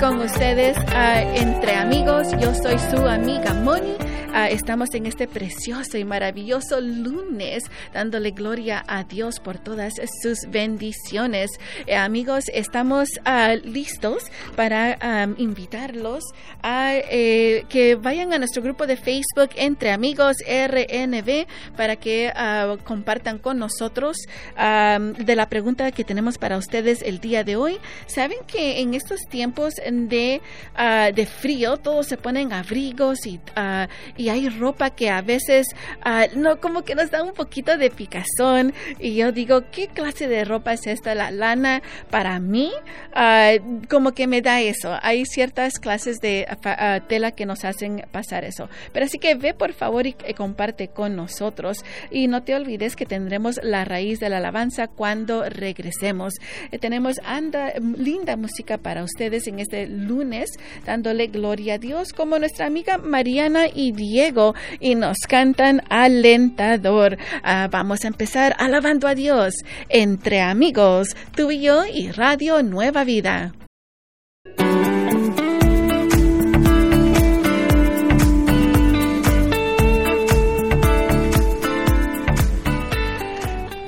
con ustedes uh, entre amigos. Yo soy su amiga Moni. Uh, estamos en este precioso y maravilloso lunes dándole gloria a Dios por todas sus bendiciones. Eh, amigos, estamos uh, listos para invitarlos a eh, que vayan a nuestro grupo de Facebook Entre Amigos RNB para que compartan con nosotros de la pregunta que tenemos para ustedes el día de hoy. Saben que en estos tiempos de, de frío todos se ponen abrigos y, y hay ropa que a veces uh, no como que nos da un poquito de picazón. Y yo digo qué clase de ropa es esta la lana para mí uh, como que me da eso hay ciertas clases de uh, tela que nos hacen pasar eso. Pero así que ve por favor y, y comparte con nosotros. Y no te olvides que tendremos la raíz de la alabanza cuando regresemos. Eh, tenemos anda linda música para ustedes en este lunes dándole gloria a Dios como nuestra amiga Mariana y Diego y nos cantan alentador. Uh, vamos a empezar alabando a Dios entre amigos, tú y yo y Radio Nueva Vida.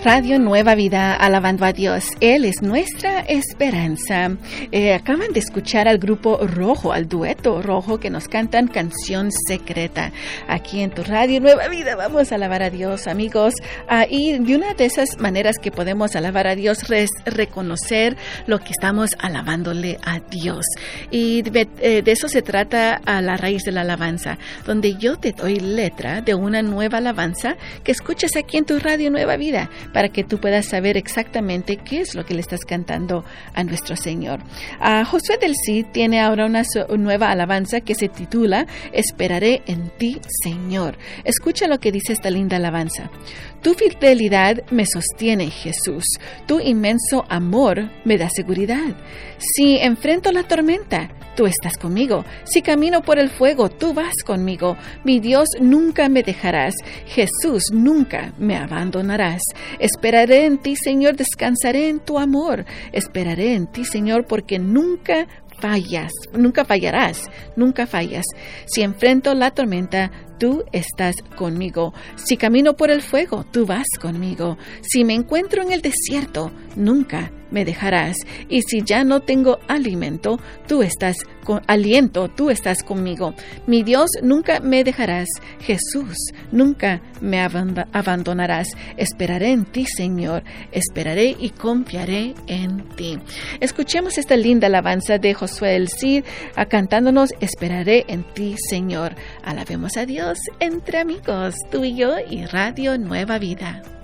Radio Nueva Vida, alabando a Dios. Él es nuestra esperanza. Eh, acaban de escuchar al grupo Rojo, al dueto Rojo que nos cantan Canción Secreta. Aquí en tu Radio Nueva Vida vamos a alabar a Dios, amigos. Ah, y de una de esas maneras que podemos alabar a Dios es reconocer lo que estamos alabándole a Dios. Y de, eh, de eso se trata a la raíz de la alabanza, donde yo te doy letra de una nueva alabanza que escuchas aquí en tu Radio Nueva Vida para que tú puedas saber exactamente qué es lo que le estás cantando a nuestro Señor. Uh, Josué del Cid tiene ahora una nueva alabanza que se titula Esperaré en ti, Señor. Escucha lo que dice esta linda alabanza. Tu fidelidad me sostiene, Jesús. Tu inmenso amor me da seguridad. Si enfrento la tormenta, tú estás conmigo. Si camino por el fuego, tú vas conmigo. Mi Dios, nunca me dejarás. Jesús, nunca me abandonarás. Esperaré en ti, Señor, descansaré en tu amor. Esperaré en ti, Señor, porque nunca fallas, nunca fallarás, nunca fallas. Si enfrento la tormenta, tú estás conmigo. Si camino por el fuego, tú vas conmigo. Si me encuentro en el desierto, nunca me dejarás. Y si ya no tengo alimento, tú estás con aliento, tú estás conmigo. Mi Dios, nunca me dejarás. Jesús, nunca me abandonarás. Esperaré en ti, Señor. Esperaré y confiaré en ti. Escuchemos esta linda alabanza de Josué el Cid, cantándonos Esperaré en ti, Señor. Alabemos a Dios entre amigos, tú y yo y Radio Nueva Vida.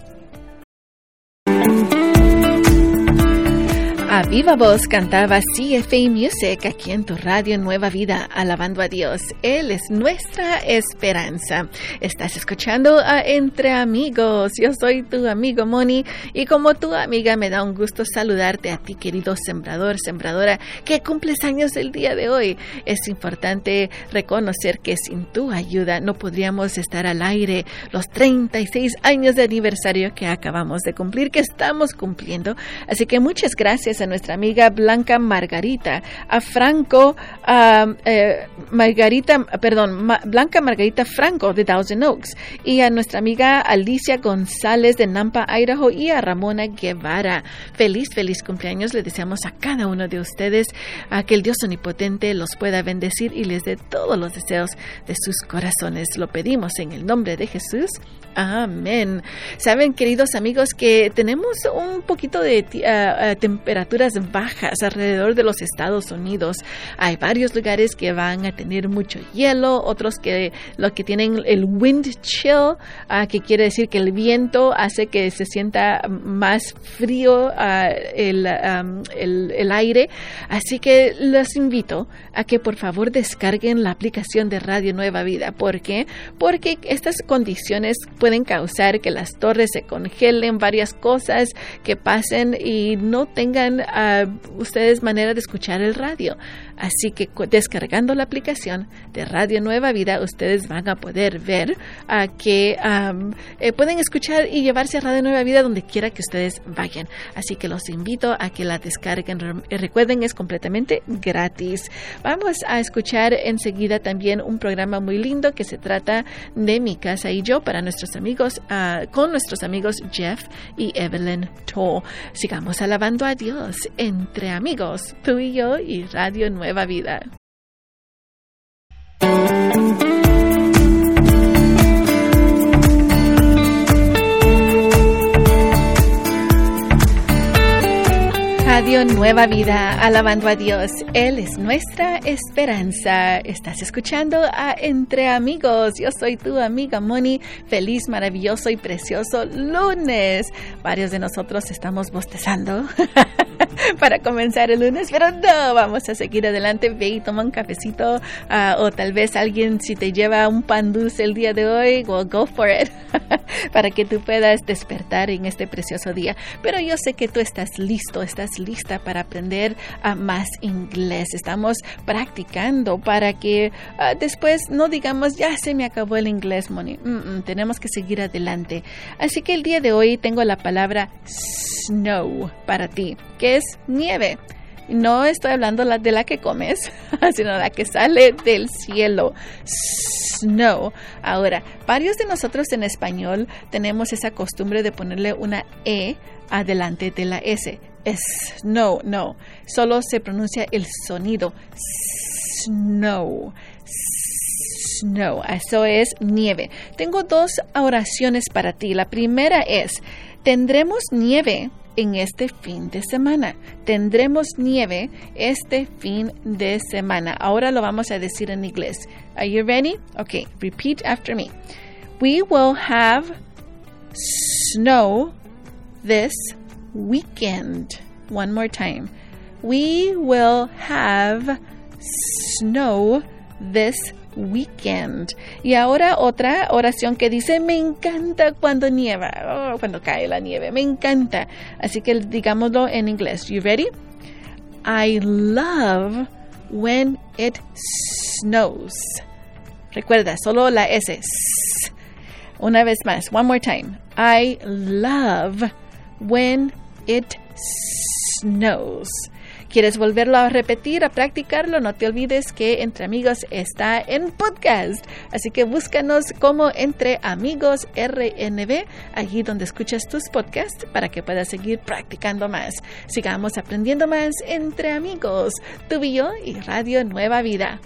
A viva voz cantaba CFA Music aquí en tu radio Nueva Vida, alabando a Dios. Él es nuestra esperanza. Estás escuchando a Entre Amigos. Yo soy tu amigo Moni y como tu amiga me da un gusto saludarte a ti, querido sembrador, sembradora, que cumples años el día de hoy. Es importante reconocer que sin tu ayuda no podríamos estar al aire los 36 años de aniversario que acabamos de cumplir, que estamos cumpliendo. Así que muchas gracias nuestra amiga Blanca Margarita, a Franco, a eh, Margarita, perdón, Blanca Margarita Franco de Thousand Oaks, y a nuestra amiga Alicia González de Nampa, Idaho, y a Ramona Guevara. Feliz, feliz cumpleaños le deseamos a cada uno de ustedes, a que el Dios Omnipotente los pueda bendecir y les dé todos los deseos de sus corazones. Lo pedimos en el nombre de Jesús. Amén. Saben, queridos amigos, que tenemos un poquito de uh, uh, temperaturas bajas alrededor de los Estados Unidos. Hay varios lugares que van a tener mucho hielo, otros que lo que tienen el wind chill, uh, que quiere decir que el viento hace que se sienta más frío el, um, el, el aire. Así que los invito a que por favor descarguen la aplicación de Radio Nueva Vida. ¿Por qué? Porque estas condiciones pueden causar que las torres se congelen, varias cosas que pasen y no tengan uh, ustedes manera de escuchar el radio. Así que descargando la aplicación de Radio Nueva Vida, ustedes van a poder ver uh, que um, eh, pueden escuchar y llevarse a Radio Nueva Vida donde quiera que ustedes vayan. Así que los invito a que la descarguen. Recuerden, es completamente gratis. Vamos a escuchar enseguida también un programa muy lindo que se trata de mi casa y yo para nuestros amigos, uh, con nuestros amigos Jeff y Evelyn Toll. Sigamos alabando a Dios entre amigos, tú y yo y Radio Nueva Vida. Radio Nueva Vida, alabando a Dios. Él es nuestra esperanza. Estás escuchando a Entre Amigos. Yo soy tu amiga Moni. Feliz, maravilloso y precioso lunes. Varios de nosotros estamos bostezando para comenzar el lunes, pero no, vamos a seguir adelante. Ve y toma un cafecito uh, o tal vez alguien si te lleva un pan dulce el día de hoy, well, go for it para que tú puedas despertar en este precioso día. Pero yo sé que tú estás listo, estás lista para aprender uh, más inglés. Estamos practicando para que uh, después no digamos, ya se me acabó el inglés, Moni. Tenemos que seguir adelante. Así que el día de hoy tengo la palabra snow para ti, que nieve. No estoy hablando de la que comes, sino la que sale del cielo. Snow. Ahora, varios de nosotros en español tenemos esa costumbre de ponerle una E adelante de la S. Snow, no. Solo se pronuncia el sonido. Snow. Snow. Eso es nieve. Tengo dos oraciones para ti. La primera es, tendremos nieve en este fin de semana. Tendremos nieve este fin de semana. Ahora lo vamos a decir en inglés. Are you ready? Okay, repeat after me. We will have snow this weekend. One more time. We will have snow this weekend. Y ahora otra oración que dice, me encanta cuando nieva, oh, cuando cae la nieve, me encanta. Así que digámoslo en inglés. You ready? I love when it snows. Recuerda, solo la S. Una vez más, one more time. I love when it snows. ¿Quieres volverlo a repetir, a practicarlo? No te olvides que Entre Amigos está en podcast. Así que búscanos como Entre Amigos RNB, allí donde escuchas tus podcasts, para que puedas seguir practicando más. Sigamos aprendiendo más entre amigos. Tu y y Radio Nueva Vida.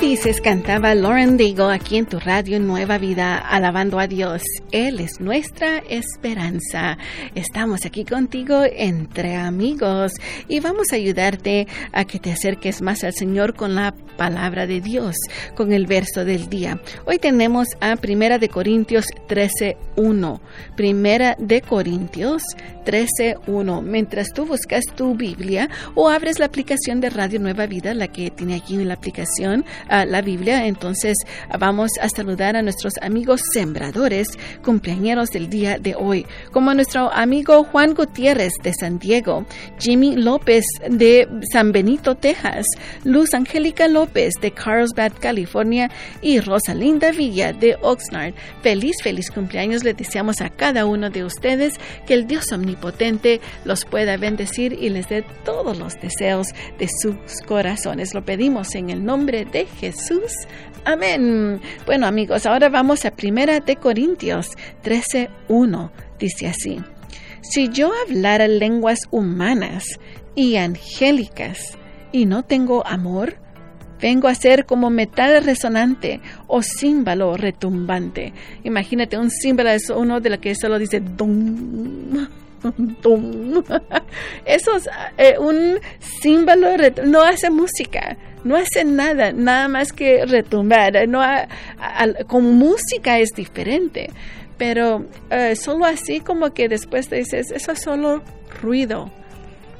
Dices, cantaba Lauren Digo aquí en tu radio Nueva Vida, alabando a Dios. Él es nuestra esperanza. Estamos aquí contigo entre amigos y vamos a ayudarte a que te acerques más al Señor con la palabra de Dios, con el verso del día. Hoy tenemos a Primera de Corintios 13.1. Primera de Corintios 13.1. Mientras tú buscas tu Biblia o abres la aplicación de Radio Nueva Vida, la que tiene aquí en la aplicación, la Biblia. Entonces vamos a saludar a nuestros amigos sembradores, cumpleaños del día de hoy, como nuestro amigo Juan Gutiérrez de San Diego, Jimmy López de San Benito, Texas, Luz Angélica López de Carlsbad, California y Rosalinda Villa de Oxnard. Feliz, feliz cumpleaños le deseamos a cada uno de ustedes que el Dios omnipotente los pueda bendecir y les dé todos los deseos de sus corazones. Lo pedimos en el nombre de Jesús. Amén. Bueno amigos, ahora vamos a Primera de Corintios 13.1. Dice así. Si yo hablara lenguas humanas y angélicas y no tengo amor, vengo a ser como metal resonante o címbalo retumbante. Imagínate, un címbalo es uno de los que solo dice dum. dum. Eso es eh, un címbalo, no hace música no hace nada, nada más que retumbar. No con música es diferente, pero eh, solo así como que después te dices, eso es solo ruido.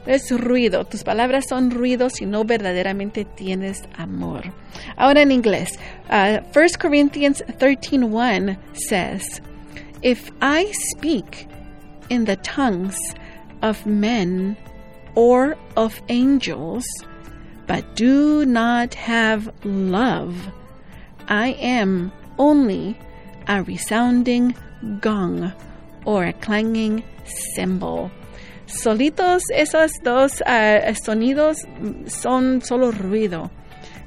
es ruido. Tus palabras son ruido si no verdaderamente tienes amor. Ahora en inglés, 1 uh, Corinthians 13:1 says, If I speak in the tongues of men or of angels, but do not have love, I am only a resounding gong or a clanging cymbal. Solitos esos dos uh, sonidos son solo ruido,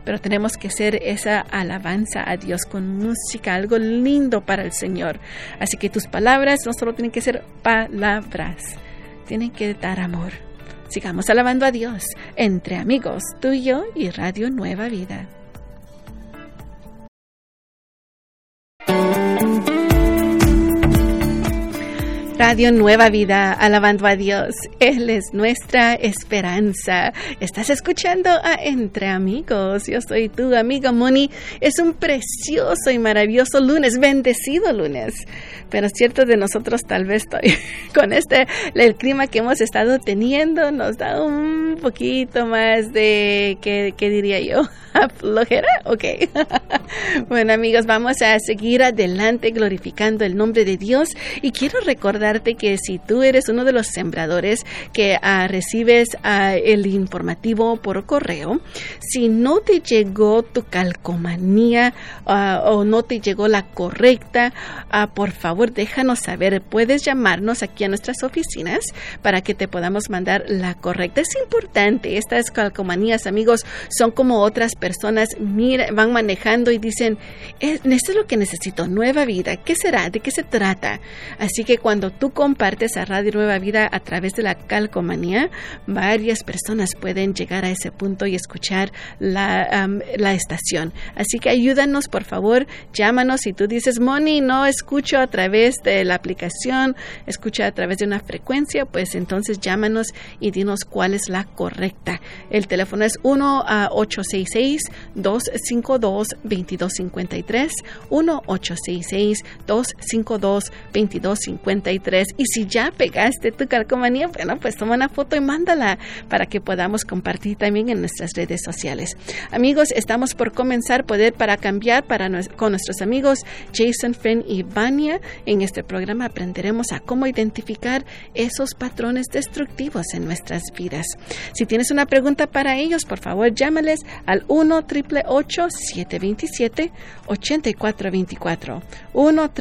pero tenemos que hacer esa alabanza a Dios con música, algo lindo para el Señor. Así que tus palabras no solo tienen que ser palabras, tienen que dar amor. Sigamos alabando a Dios entre amigos, tú y yo y Radio Nueva Vida. Radio Nueva Vida, alabando a Dios. Él es nuestra esperanza. Estás escuchando a Entre Amigos. Yo soy tu amiga Moni. Es un precioso y maravilloso lunes, bendecido lunes. Pero cierto de nosotros tal vez estoy con este, el clima que hemos estado teniendo nos da un poquito más de, ¿qué, qué diría yo? ¿Flojera? Ok. bueno amigos, vamos a seguir adelante glorificando el nombre de Dios y quiero recordarte que si tú eres uno de los sembradores que uh, recibes uh, el informativo por correo, si no te llegó tu calcomanía uh, o no te llegó la correcta, por favor déjanos saber. Puedes llamarnos aquí a nuestras oficinas para que te podamos mandar la correcta. Es importante, estas calcomanías amigos son como otras personas mira, van manejando y dicen, esto es lo que necesito, nueva vida, ¿qué será? ¿De qué se trata? Así que cuando tú compartes a Radio Nueva Vida a través de la calcomanía, varias personas pueden llegar a ese punto y escuchar la, la estación. Así que ayúdanos, por favor, llámanos si tú dices, Moni, no escucho a través de la aplicación, escucha a través de una frecuencia, pues entonces llámanos y dinos cuál es la correcta. El teléfono es 1 a 866 1-866-252-2253, 1-866-252-2253. Y si ya pegaste tu calcomanía, bueno, pues toma una foto y mándala para que podamos compartir también en nuestras redes sociales. Amigos, estamos por comenzar Poder para Cambiar para, con nuestros amigos Jason, Finn y Vania. En este programa aprenderemos a cómo identificar esos patrones destructivos en nuestras vidas. Si tienes una pregunta para ellos, por favor, llámales al 1 1 727 8424 1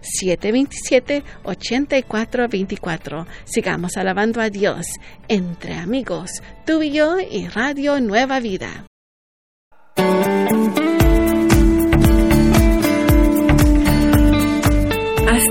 727 8424 Sigamos alabando a Dios entre amigos, tú y yo y Radio Nueva Vida.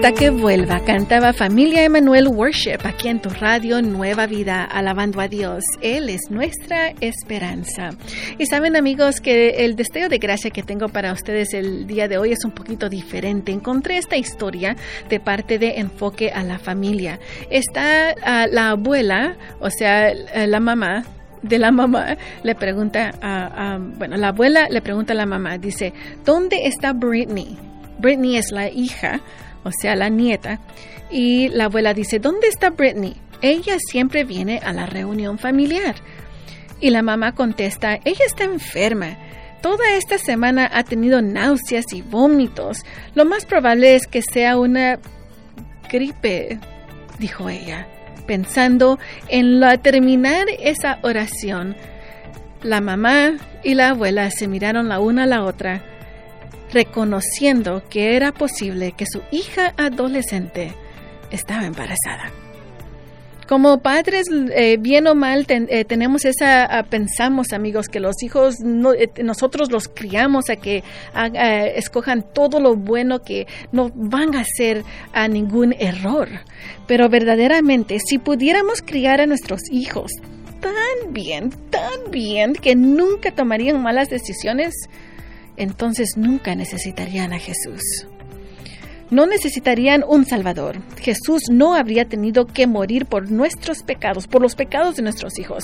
Hasta que vuelva, cantaba Familia Emanuel Worship aquí en tu radio Nueva Vida, alabando a Dios. Él es nuestra esperanza. Y saben amigos que el destello de gracia que tengo para ustedes el día de hoy es un poquito diferente. Encontré esta historia de parte de Enfoque a la Familia. Está uh, la abuela, o sea, la mamá de la mamá le pregunta a, bueno, la abuela le pregunta a la mamá, dice, ¿dónde está Britney? Britney es la hija o sea, la nieta, y la abuela dice, ¿dónde está Britney? Ella siempre viene a la reunión familiar. Y la mamá contesta, ella está enferma. Toda esta semana ha tenido náuseas y vómitos. Lo más probable es que sea una gripe, dijo ella, pensando en la terminar esa oración. La mamá y la abuela se miraron la una a la otra reconociendo que era posible que su hija adolescente estaba embarazada. Como padres, eh, bien o mal, eh, tenemos esa, ah, pensamos amigos, que los hijos, eh, nosotros los criamos a que escojan todo lo bueno, que no van a hacer a ningún error. Pero verdaderamente, si pudiéramos criar a nuestros hijos tan bien, tan bien, que nunca tomarían malas decisiones, entonces nunca necesitarían a Jesús. No necesitarían un Salvador. Jesús no habría tenido que morir por nuestros pecados, por los pecados de nuestros hijos.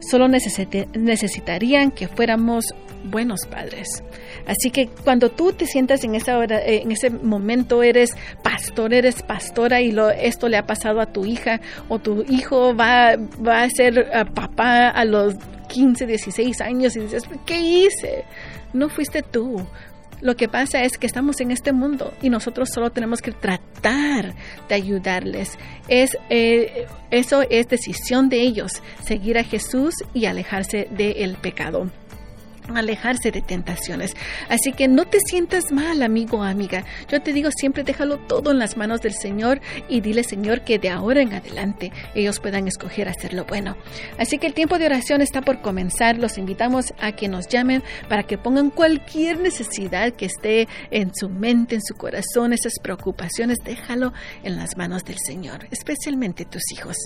solo necesitarían que fuéramos buenos padres. Así que cuando tú te sientas en, esa hora, eh, en ese momento, eres pastor, eres pastora y esto le ha pasado a tu hija o tu hijo va, a ser eh, papá a los 15, 16 años y dices, ¿qué hice? No fuiste tú. Lo que pasa es que estamos en este mundo y nosotros solo tenemos que tratar de ayudarles. Es, eh, eso es decisión de ellos, seguir a Jesús y alejarse del pecado alejarse de tentaciones. Así que no te sientas mal, amigo o amiga. Yo te digo siempre déjalo todo en las manos del Señor y dile, Señor, que de ahora en adelante ellos puedan escoger hacer lo bueno. Así que el tiempo de oración está por comenzar. Los invitamos a que nos llamen para que pongan cualquier necesidad que esté en su mente, en su corazón, esas preocupaciones, déjalo en las manos del Señor, especialmente tus hijos.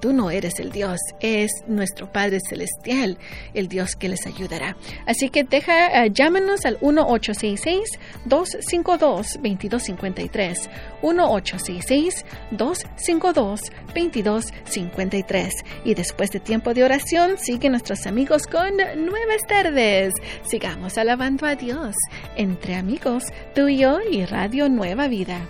Tú no eres el Dios, es nuestro Padre Celestial, el Dios que les ayudará. Así que deja, uh, llámanos al 1-866-252-2253. 1-866-252-2253. Y después de tiempo de oración, sigue nuestros amigos con nuevas tardes. Sigamos alabando a Dios entre amigos, tú y yo y Radio Nueva Vida.